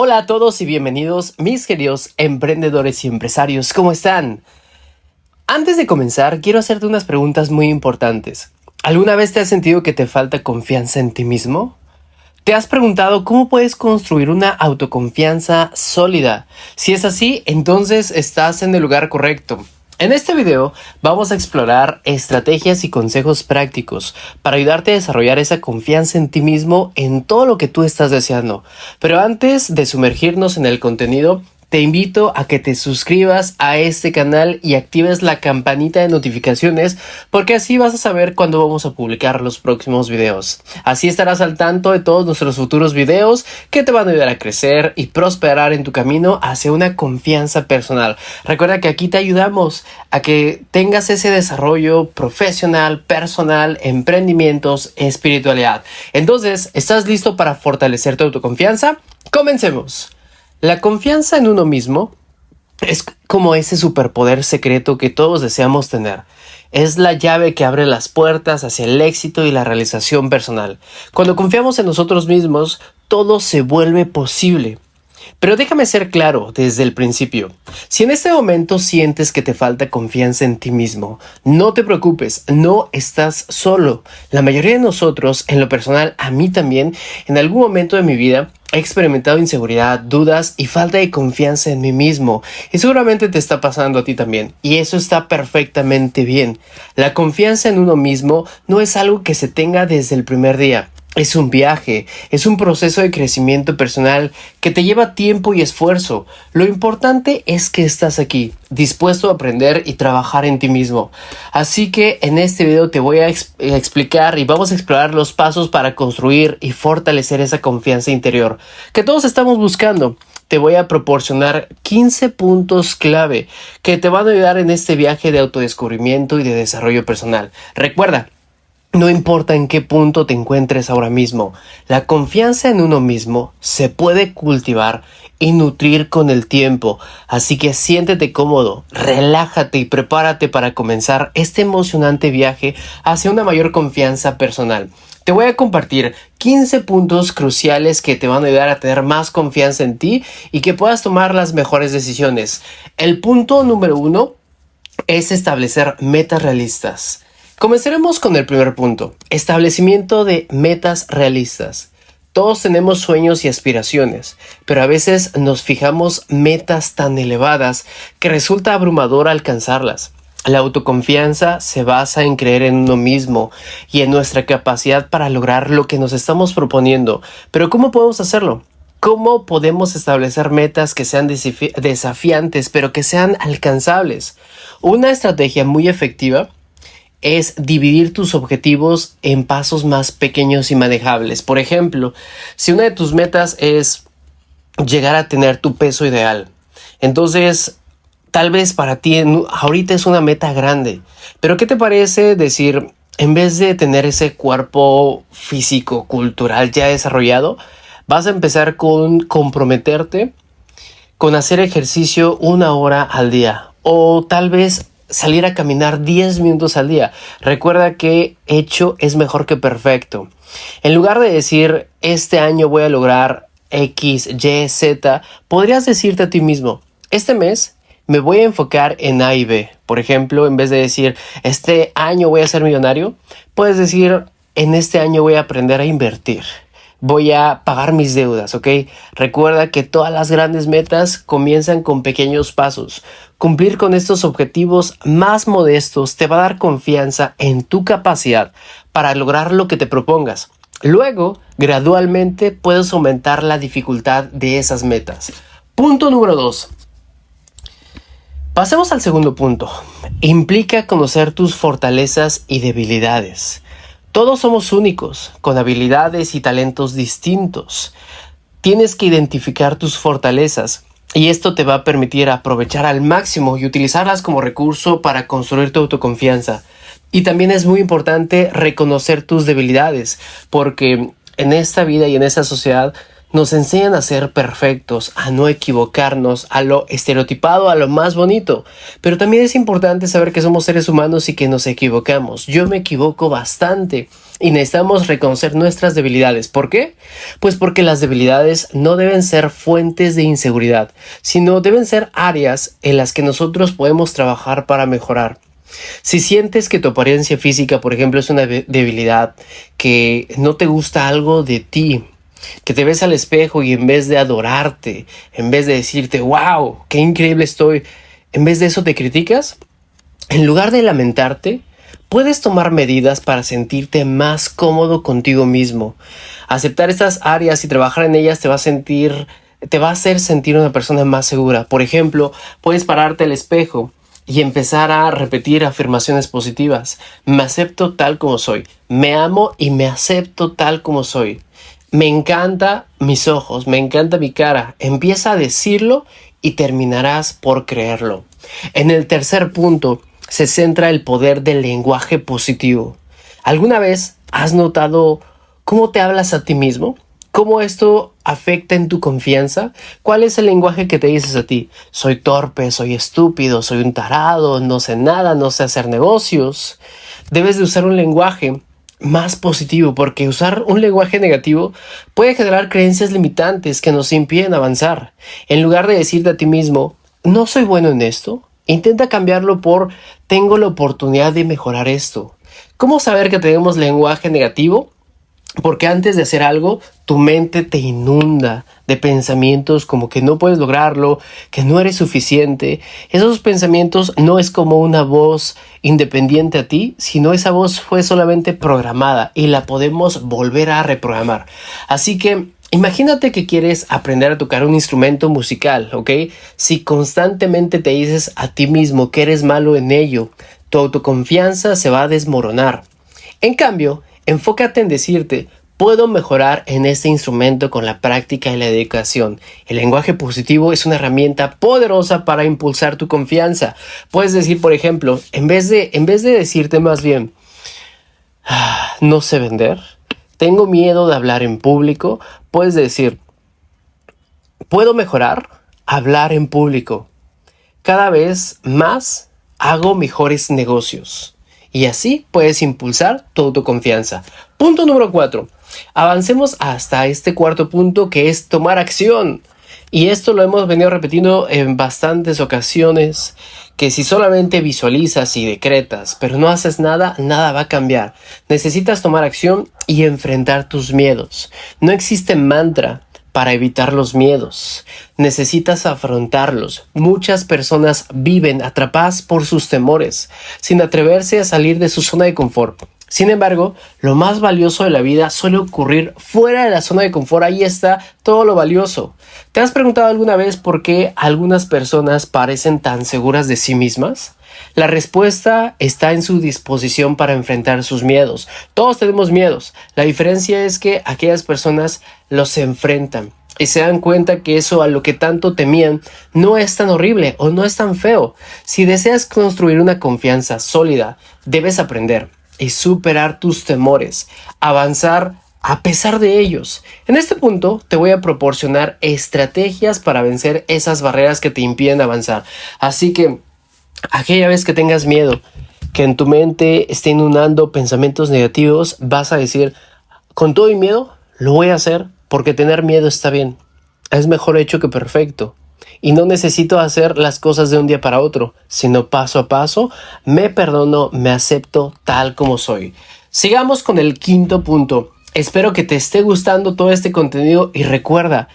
Hola a todos y bienvenidos, mis queridos emprendedores y empresarios, ¿cómo están? Antes de comenzar, quiero hacerte unas preguntas muy importantes. ¿Alguna vez te has sentido que te falta confianza en ti mismo? ¿Te has preguntado cómo puedes construir una autoconfianza sólida? Si es así, entonces estás en el lugar correcto. En este video vamos a explorar estrategias y consejos prácticos para ayudarte a desarrollar esa confianza en ti mismo en todo lo que tú estás deseando. Pero antes de sumergirnos en el contenido, te invito a que te suscribas a este canal y actives la campanita de notificaciones porque así vas a saber cuándo vamos a publicar los próximos videos. Así estarás al tanto de todos nuestros futuros videos que te van a ayudar a crecer y prosperar en tu camino hacia una confianza personal. Recuerda que aquí te ayudamos a que tengas ese desarrollo profesional, personal, emprendimientos, espiritualidad. Entonces, ¿estás listo para fortalecer tu autoconfianza? Comencemos. La confianza en uno mismo es como ese superpoder secreto que todos deseamos tener. Es la llave que abre las puertas hacia el éxito y la realización personal. Cuando confiamos en nosotros mismos, todo se vuelve posible. Pero déjame ser claro desde el principio. Si en este momento sientes que te falta confianza en ti mismo, no te preocupes, no estás solo. La mayoría de nosotros, en lo personal, a mí también, en algún momento de mi vida, He experimentado inseguridad, dudas y falta de confianza en mí mismo. Y seguramente te está pasando a ti también. Y eso está perfectamente bien. La confianza en uno mismo no es algo que se tenga desde el primer día. Es un viaje, es un proceso de crecimiento personal que te lleva tiempo y esfuerzo. Lo importante es que estás aquí, dispuesto a aprender y trabajar en ti mismo. Así que en este video te voy a explicar y vamos a explorar los pasos para construir y fortalecer esa confianza interior que todos estamos buscando. Te voy a proporcionar 15 puntos clave que te van a ayudar en este viaje de autodescubrimiento y de desarrollo personal. Recuerda, no importa en qué punto te encuentres ahora mismo, la confianza en uno mismo se puede cultivar y nutrir con el tiempo, así que siéntete cómodo, relájate y prepárate para comenzar este emocionante viaje hacia una mayor confianza personal. Te voy a compartir 15 puntos cruciales que te van a ayudar a tener más confianza en ti y que puedas tomar las mejores decisiones. El punto número uno es establecer metas realistas. Comenzaremos con el primer punto, establecimiento de metas realistas. Todos tenemos sueños y aspiraciones, pero a veces nos fijamos metas tan elevadas que resulta abrumador alcanzarlas. La autoconfianza se basa en creer en uno mismo y en nuestra capacidad para lograr lo que nos estamos proponiendo. Pero ¿cómo podemos hacerlo? ¿Cómo podemos establecer metas que sean desafiantes pero que sean alcanzables? Una estrategia muy efectiva es dividir tus objetivos en pasos más pequeños y manejables. Por ejemplo, si una de tus metas es llegar a tener tu peso ideal, entonces tal vez para ti ahorita es una meta grande, pero ¿qué te parece decir, en vez de tener ese cuerpo físico, cultural ya desarrollado, vas a empezar con comprometerte con hacer ejercicio una hora al día o tal vez salir a caminar 10 minutos al día. Recuerda que hecho es mejor que perfecto. En lugar de decir este año voy a lograr X, Y, Z, podrías decirte a ti mismo, este mes me voy a enfocar en A y B. Por ejemplo, en vez de decir este año voy a ser millonario, puedes decir en este año voy a aprender a invertir voy a pagar mis deudas, ¿ok? Recuerda que todas las grandes metas comienzan con pequeños pasos. Cumplir con estos objetivos más modestos te va a dar confianza en tu capacidad para lograr lo que te propongas. Luego, gradualmente puedes aumentar la dificultad de esas metas. Punto número 2. Pasemos al segundo punto. Implica conocer tus fortalezas y debilidades. Todos somos únicos, con habilidades y talentos distintos. Tienes que identificar tus fortalezas y esto te va a permitir aprovechar al máximo y utilizarlas como recurso para construir tu autoconfianza. Y también es muy importante reconocer tus debilidades, porque en esta vida y en esta sociedad nos enseñan a ser perfectos, a no equivocarnos, a lo estereotipado, a lo más bonito. Pero también es importante saber que somos seres humanos y que nos equivocamos. Yo me equivoco bastante. Y necesitamos reconocer nuestras debilidades. ¿Por qué? Pues porque las debilidades no deben ser fuentes de inseguridad, sino deben ser áreas en las que nosotros podemos trabajar para mejorar. Si sientes que tu apariencia física, por ejemplo, es una debilidad, que no te gusta algo de ti, que te ves al espejo y en vez de adorarte, en vez de decirte, wow, qué increíble estoy, en vez de eso te criticas, en lugar de lamentarte, puedes tomar medidas para sentirte más cómodo contigo mismo. Aceptar estas áreas y trabajar en ellas te va a sentir te va a hacer sentir una persona más segura. Por ejemplo, puedes pararte al espejo y empezar a repetir afirmaciones positivas. Me acepto tal como soy. Me amo y me acepto tal como soy. Me encanta mis ojos, me encanta mi cara. Empieza a decirlo y terminarás por creerlo. En el tercer punto, se centra el poder del lenguaje positivo. ¿Alguna vez has notado cómo te hablas a ti mismo? ¿Cómo esto afecta en tu confianza? ¿Cuál es el lenguaje que te dices a ti? Soy torpe, soy estúpido, soy un tarado, no sé nada, no sé hacer negocios. Debes de usar un lenguaje más positivo porque usar un lenguaje negativo puede generar creencias limitantes que nos impiden avanzar. En lugar de decirte a ti mismo, no soy bueno en esto, Intenta cambiarlo por tengo la oportunidad de mejorar esto. ¿Cómo saber que tenemos lenguaje negativo? Porque antes de hacer algo, tu mente te inunda de pensamientos como que no puedes lograrlo, que no eres suficiente. Esos pensamientos no es como una voz independiente a ti, sino esa voz fue solamente programada y la podemos volver a reprogramar. Así que Imagínate que quieres aprender a tocar un instrumento musical, ¿ok? Si constantemente te dices a ti mismo que eres malo en ello, tu autoconfianza se va a desmoronar. En cambio, enfócate en decirte, puedo mejorar en este instrumento con la práctica y la dedicación. El lenguaje positivo es una herramienta poderosa para impulsar tu confianza. Puedes decir, por ejemplo, en vez de, en vez de decirte más bien, ah, no sé vender, tengo miedo de hablar en público, puedes decir, puedo mejorar hablar en público. Cada vez más hago mejores negocios. Y así puedes impulsar tu autoconfianza. Punto número 4. Avancemos hasta este cuarto punto que es tomar acción. Y esto lo hemos venido repitiendo en bastantes ocasiones, que si solamente visualizas y decretas, pero no haces nada, nada va a cambiar. Necesitas tomar acción y enfrentar tus miedos. No existe mantra para evitar los miedos. Necesitas afrontarlos. Muchas personas viven atrapadas por sus temores, sin atreverse a salir de su zona de confort. Sin embargo, lo más valioso de la vida suele ocurrir fuera de la zona de confort. Ahí está todo lo valioso. ¿Te has preguntado alguna vez por qué algunas personas parecen tan seguras de sí mismas? La respuesta está en su disposición para enfrentar sus miedos. Todos tenemos miedos. La diferencia es que aquellas personas los enfrentan y se dan cuenta que eso a lo que tanto temían no es tan horrible o no es tan feo. Si deseas construir una confianza sólida, debes aprender y superar tus temores, avanzar a pesar de ellos. En este punto te voy a proporcionar estrategias para vencer esas barreras que te impiden avanzar. Así que aquella vez que tengas miedo, que en tu mente esté inundando pensamientos negativos, vas a decir, con todo y miedo, lo voy a hacer porque tener miedo está bien. Es mejor hecho que perfecto y no necesito hacer las cosas de un día para otro, sino paso a paso, me perdono, me acepto tal como soy. Sigamos con el quinto punto. Espero que te esté gustando todo este contenido y recuerda,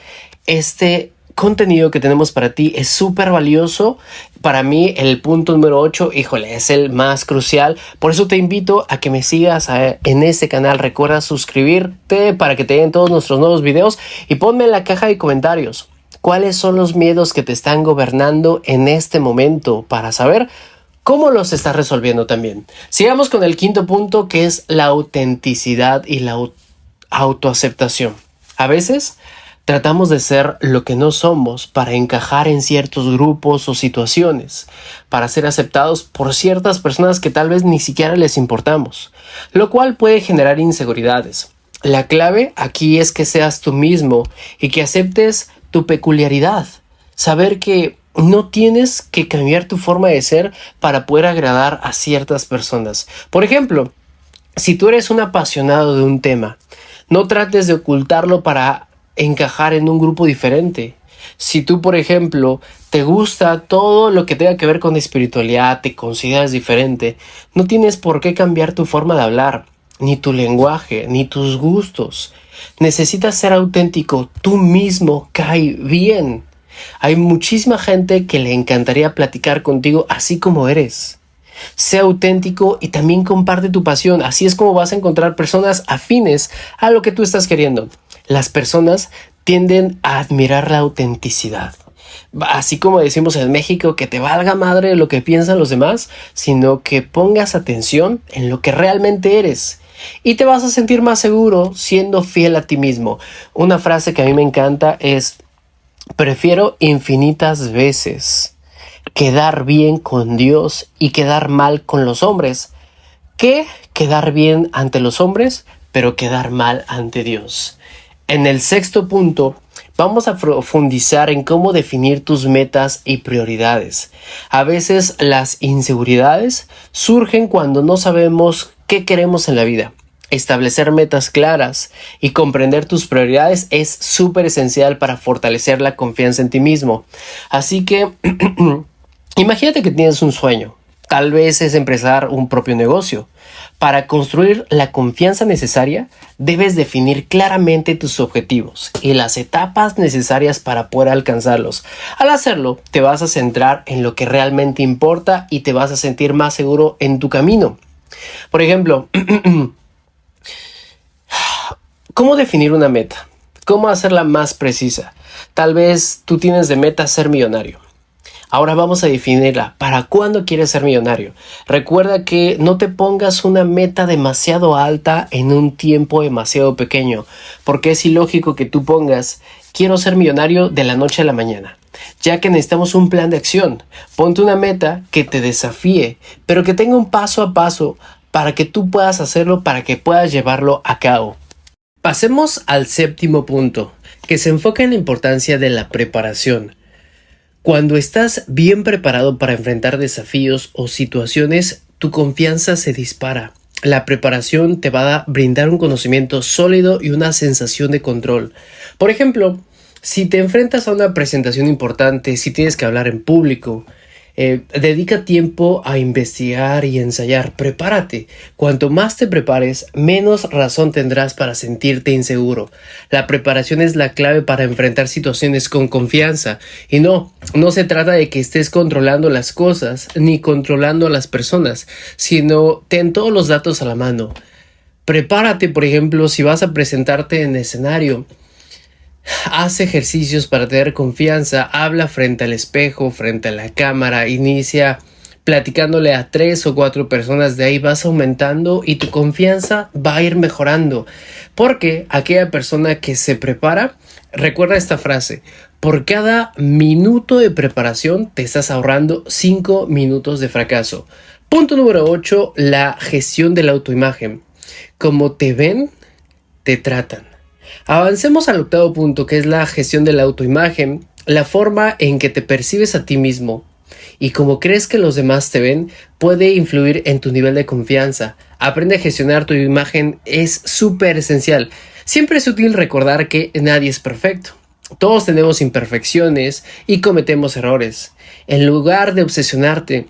este contenido que tenemos para ti es súper valioso. Para mí el punto número 8, híjole, es el más crucial. Por eso te invito a que me sigas en este canal. Recuerda suscribirte para que te den todos nuestros nuevos videos y ponme en la caja de comentarios cuáles son los miedos que te están gobernando en este momento para saber cómo los estás resolviendo también. Sigamos con el quinto punto que es la autenticidad y la autoaceptación. A veces tratamos de ser lo que no somos para encajar en ciertos grupos o situaciones, para ser aceptados por ciertas personas que tal vez ni siquiera les importamos, lo cual puede generar inseguridades. La clave aquí es que seas tú mismo y que aceptes tu peculiaridad, saber que no tienes que cambiar tu forma de ser para poder agradar a ciertas personas. Por ejemplo, Si tú eres un apasionado de un tema, no trates de ocultarlo para encajar en un grupo diferente. Si tú, por ejemplo, te gusta todo lo que tenga que ver con espiritualidad, te consideras diferente, no tienes por qué cambiar tu forma de hablar, ni tu lenguaje, ni tus gustos. Necesitas ser auténtico, tú mismo cae bien. Hay muchísima gente que le encantaría platicar contigo así como eres. Sea auténtico y también comparte tu pasión. Así es como vas a encontrar personas afines a lo que tú estás queriendo. Las personas tienden a admirar la autenticidad. Así como decimos en México, que te valga madre lo que piensan los demás, sino que pongas atención en lo que realmente eres. Y te vas a sentir más seguro siendo fiel a ti mismo. Una frase que a mí me encanta es, prefiero infinitas veces quedar bien con Dios y quedar mal con los hombres que quedar bien ante los hombres, pero quedar mal ante Dios. En el sexto punto, vamos a profundizar en cómo definir tus metas y prioridades. A veces las inseguridades surgen cuando no sabemos qué queremos en la vida. Establecer metas claras y comprender tus prioridades es súper esencial para fortalecer la confianza en ti mismo. Así que imagínate que tienes un sueño. Tal vez es empezar un propio negocio. Para construir la confianza necesaria, debes definir claramente tus objetivos y las etapas necesarias para poder alcanzarlos. Al hacerlo, te vas a centrar en lo que realmente importa y te vas a sentir más seguro en tu camino. Por ejemplo, ¿cómo definir una meta? ¿Cómo hacerla más precisa? Tal vez tú tienes de meta ser millonario. Ahora vamos a definirla. ¿Para cuándo quieres ser millonario? Recuerda que no te pongas una meta demasiado alta en un tiempo demasiado pequeño, porque es ilógico que tú pongas quiero ser millonario de la noche a la mañana, ya que necesitamos un plan de acción. Ponte una meta que te desafíe, pero que tenga un paso a paso para que tú puedas hacerlo, para que puedas llevarlo a cabo. Pasemos al séptimo punto, que se enfoca en la importancia de la preparación. Cuando estás bien preparado para enfrentar desafíos o situaciones, tu confianza se dispara. La preparación te va a brindar un conocimiento sólido y una sensación de control. Por ejemplo, si te enfrentas a una presentación importante, si tienes que hablar en público, eh, dedica tiempo a investigar y ensayar. Prepárate. Cuanto más te prepares, menos razón tendrás para sentirte inseguro. La preparación es la clave para enfrentar situaciones con confianza. Y no, no se trata de que estés controlando las cosas ni controlando a las personas, sino ten todos los datos a la mano. Prepárate, por ejemplo, si vas a presentarte en escenario Haz ejercicios para tener confianza, habla frente al espejo, frente a la cámara, inicia platicándole a tres o cuatro personas, de ahí vas aumentando y tu confianza va a ir mejorando. Porque aquella persona que se prepara, recuerda esta frase, por cada minuto de preparación te estás ahorrando cinco minutos de fracaso. Punto número 8, la gestión de la autoimagen. Como te ven, te tratan. Avancemos al octavo punto, que es la gestión de la autoimagen, la forma en que te percibes a ti mismo y cómo crees que los demás te ven puede influir en tu nivel de confianza. Aprende a gestionar tu imagen es súper esencial. Siempre es útil recordar que nadie es perfecto. Todos tenemos imperfecciones y cometemos errores. En lugar de obsesionarte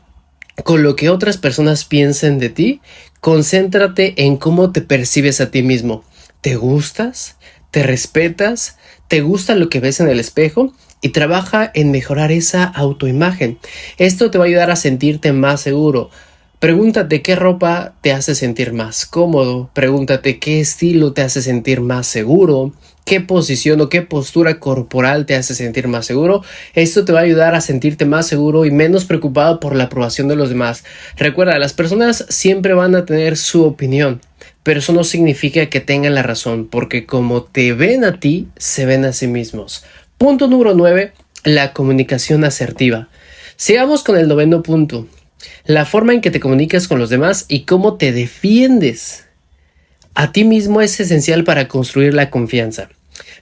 con lo que otras personas piensen de ti, concéntrate en cómo te percibes a ti mismo. ¿Te gustas? Te respetas, te gusta lo que ves en el espejo y trabaja en mejorar esa autoimagen. Esto te va a ayudar a sentirte más seguro. Pregúntate qué ropa te hace sentir más cómodo, pregúntate qué estilo te hace sentir más seguro, qué posición o qué postura corporal te hace sentir más seguro. Esto te va a ayudar a sentirte más seguro y menos preocupado por la aprobación de los demás. Recuerda, las personas siempre van a tener su opinión pero eso no significa que tengan la razón, porque como te ven a ti, se ven a sí mismos. Punto número 9, la comunicación asertiva. Sigamos con el noveno punto, la forma en que te comunicas con los demás y cómo te defiendes. A ti mismo es esencial para construir la confianza.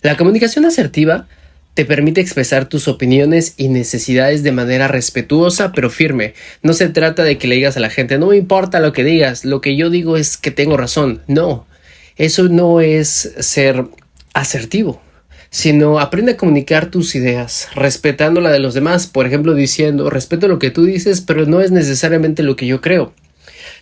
La comunicación asertiva te permite expresar tus opiniones y necesidades de manera respetuosa pero firme. No se trata de que le digas a la gente, no me importa lo que digas, lo que yo digo es que tengo razón. No, eso no es ser asertivo, sino aprende a comunicar tus ideas, respetando la de los demás, por ejemplo, diciendo, respeto lo que tú dices, pero no es necesariamente lo que yo creo.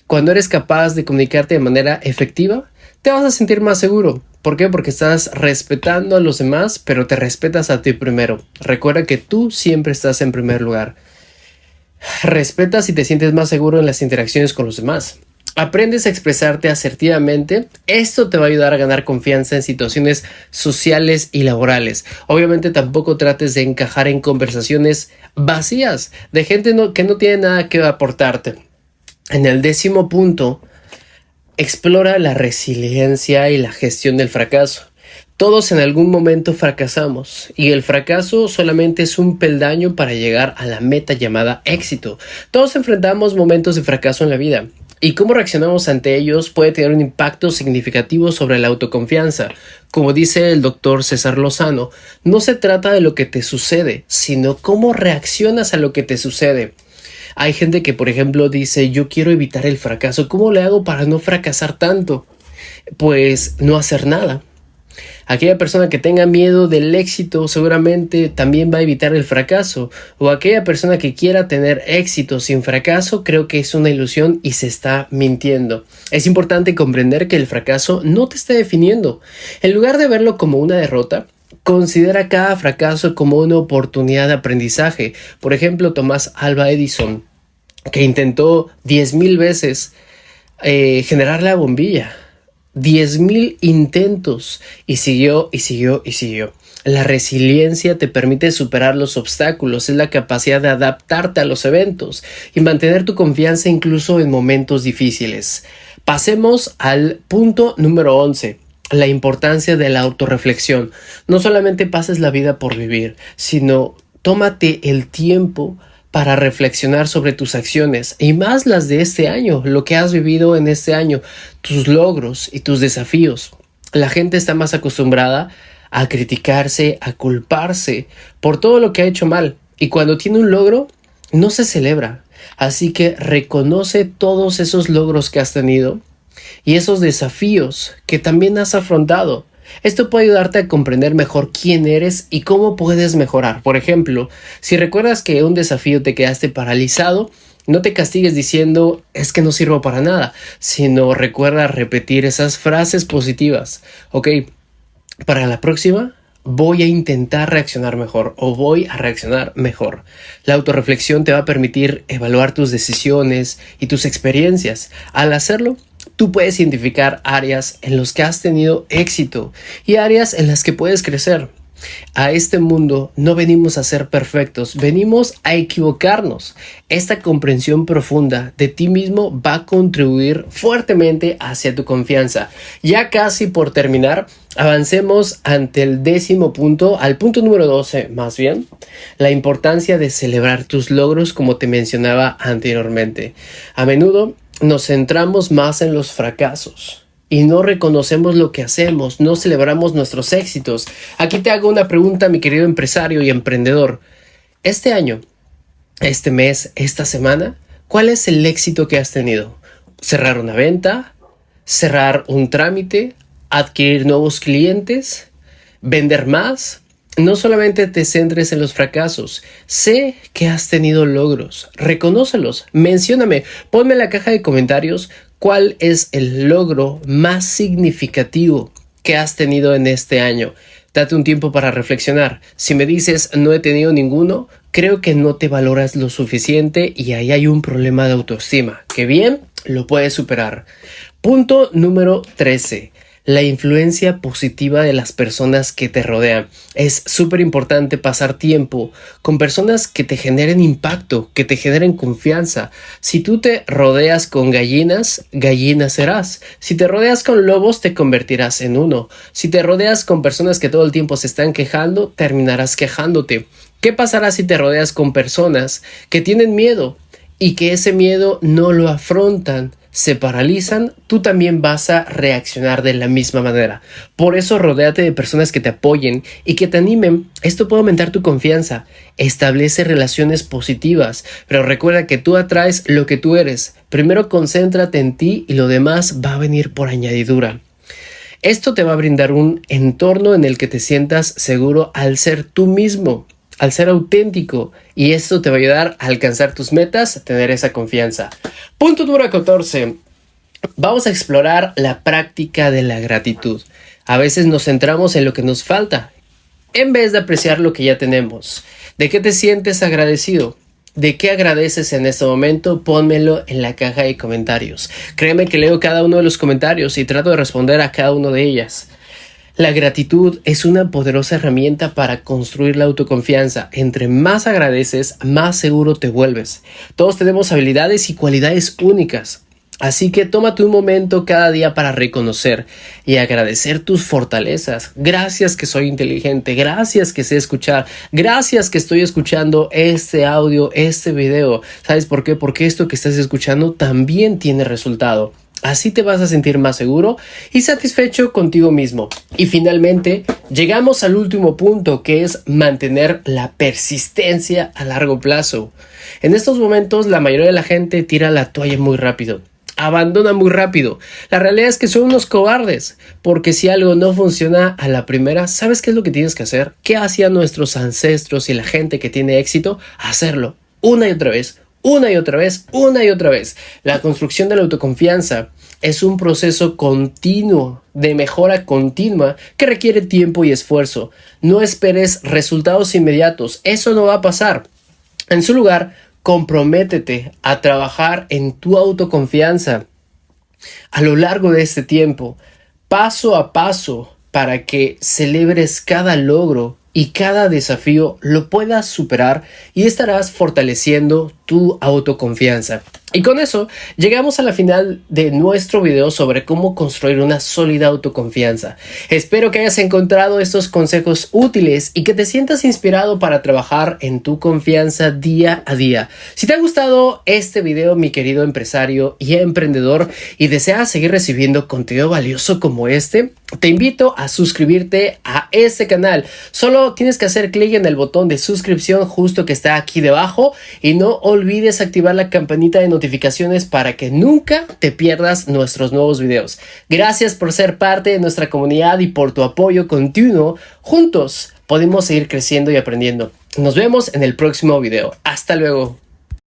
Cuando eres capaz de comunicarte de manera efectiva, te vas a sentir más seguro. ¿Por qué? Porque estás respetando a los demás, pero te respetas a ti primero. Recuerda que tú siempre estás en primer lugar. Respetas y te sientes más seguro en las interacciones con los demás. Aprendes a expresarte asertivamente. Esto te va a ayudar a ganar confianza en situaciones sociales y laborales. Obviamente tampoco trates de encajar en conversaciones vacías de gente que no tiene nada que aportarte. En el décimo punto, Explora la resiliencia y la gestión del fracaso. Todos en algún momento fracasamos y el fracaso solamente es un peldaño para llegar a la meta llamada éxito. Todos enfrentamos momentos de fracaso en la vida y cómo reaccionamos ante ellos puede tener un impacto significativo sobre la autoconfianza. Como dice el doctor César Lozano, no se trata de lo que te sucede, sino cómo reaccionas a lo que te sucede. Hay gente que, por ejemplo, dice, yo quiero evitar el fracaso. ¿Cómo le hago para no fracasar tanto? Pues no hacer nada. Aquella persona que tenga miedo del éxito seguramente también va a evitar el fracaso. O aquella persona que quiera tener éxito sin fracaso creo que es una ilusión y se está mintiendo. Es importante comprender que el fracaso no te está definiendo. En lugar de verlo como una derrota, considera cada fracaso como una oportunidad de aprendizaje. Por ejemplo, Tomás Alba Edison que intentó diez mil veces eh, generar la bombilla. Diez mil intentos y siguió y siguió y siguió. La resiliencia te permite superar los obstáculos, es la capacidad de adaptarte a los eventos y mantener tu confianza incluso en momentos difíciles. Pasemos al punto número 11 la importancia de la autorreflexión. No solamente pases la vida por vivir, sino tómate el tiempo para reflexionar sobre tus acciones y más las de este año, lo que has vivido en este año, tus logros y tus desafíos. La gente está más acostumbrada a criticarse, a culparse por todo lo que ha hecho mal y cuando tiene un logro no se celebra. Así que reconoce todos esos logros que has tenido y esos desafíos que también has afrontado esto puede ayudarte a comprender mejor quién eres y cómo puedes mejorar. Por ejemplo, si recuerdas que un desafío te quedaste paralizado, no te castigues diciendo es que no sirvo para nada, sino recuerda repetir esas frases positivas. Ok, para la próxima voy a intentar reaccionar mejor o voy a reaccionar mejor. La autorreflexión te va a permitir evaluar tus decisiones y tus experiencias. Al hacerlo, tú puedes identificar áreas en las que has tenido éxito y áreas en las que puedes crecer. A este mundo no venimos a ser perfectos, venimos a equivocarnos. Esta comprensión profunda de ti mismo va a contribuir fuertemente hacia tu confianza. Ya casi por terminar, avancemos ante el décimo punto, al punto número 12 más bien, la importancia de celebrar tus logros como te mencionaba anteriormente. A menudo nos centramos más en los fracasos y no reconocemos lo que hacemos, no celebramos nuestros éxitos. Aquí te hago una pregunta, mi querido empresario y emprendedor. Este año, este mes, esta semana, ¿cuál es el éxito que has tenido? ¿Cerrar una venta? ¿Cerrar un trámite? ¿Adquirir nuevos clientes? ¿Vender más? No solamente te centres en los fracasos, sé que has tenido logros, reconócelos, mencióname, ponme en la caja de comentarios cuál es el logro más significativo que has tenido en este año. Date un tiempo para reflexionar. Si me dices no he tenido ninguno, creo que no te valoras lo suficiente y ahí hay un problema de autoestima, que bien lo puedes superar. Punto número 13 la influencia positiva de las personas que te rodean. Es súper importante pasar tiempo con personas que te generen impacto, que te generen confianza. Si tú te rodeas con gallinas, gallinas serás. Si te rodeas con lobos, te convertirás en uno. Si te rodeas con personas que todo el tiempo se están quejando, terminarás quejándote. ¿Qué pasará si te rodeas con personas que tienen miedo y que ese miedo no lo afrontan? Se paralizan, tú también vas a reaccionar de la misma manera. Por eso rodéate de personas que te apoyen y que te animen. Esto puede aumentar tu confianza. Establece relaciones positivas, pero recuerda que tú atraes lo que tú eres. Primero concéntrate en ti y lo demás va a venir por añadidura. Esto te va a brindar un entorno en el que te sientas seguro al ser tú mismo al ser auténtico y esto te va a ayudar a alcanzar tus metas, a tener esa confianza. Punto número 14. Vamos a explorar la práctica de la gratitud. A veces nos centramos en lo que nos falta en vez de apreciar lo que ya tenemos. ¿De qué te sientes agradecido? ¿De qué agradeces en este momento? Pónmelo en la caja de comentarios. Créeme que leo cada uno de los comentarios y trato de responder a cada uno de ellas. La gratitud es una poderosa herramienta para construir la autoconfianza. Entre más agradeces, más seguro te vuelves. Todos tenemos habilidades y cualidades únicas. Así que tómate un momento cada día para reconocer y agradecer tus fortalezas. Gracias que soy inteligente, gracias que sé escuchar, gracias que estoy escuchando este audio, este video. ¿Sabes por qué? Porque esto que estás escuchando también tiene resultado. Así te vas a sentir más seguro y satisfecho contigo mismo. Y finalmente, llegamos al último punto que es mantener la persistencia a largo plazo. En estos momentos la mayoría de la gente tira la toalla muy rápido. Abandona muy rápido. La realidad es que son unos cobardes, porque si algo no funciona a la primera, ¿sabes qué es lo que tienes que hacer? ¿Qué hacían nuestros ancestros y la gente que tiene éxito? Hacerlo una y otra vez, una y otra vez, una y otra vez. La construcción de la autoconfianza es un proceso continuo de mejora continua que requiere tiempo y esfuerzo. No esperes resultados inmediatos, eso no va a pasar. En su lugar, comprométete a trabajar en tu autoconfianza a lo largo de este tiempo, paso a paso, para que celebres cada logro y cada desafío lo puedas superar y estarás fortaleciendo tu autoconfianza. Y con eso llegamos a la final de nuestro video sobre cómo construir una sólida autoconfianza. Espero que hayas encontrado estos consejos útiles y que te sientas inspirado para trabajar en tu confianza día a día. Si te ha gustado este video, mi querido empresario y emprendedor, y deseas seguir recibiendo contenido valioso como este, te invito a suscribirte a este canal. Solo tienes que hacer clic en el botón de suscripción justo que está aquí debajo y no olvides activar la campanita de notificaciones para que nunca te pierdas nuestros nuevos videos. Gracias por ser parte de nuestra comunidad y por tu apoyo continuo. Juntos podemos seguir creciendo y aprendiendo. Nos vemos en el próximo video. Hasta luego.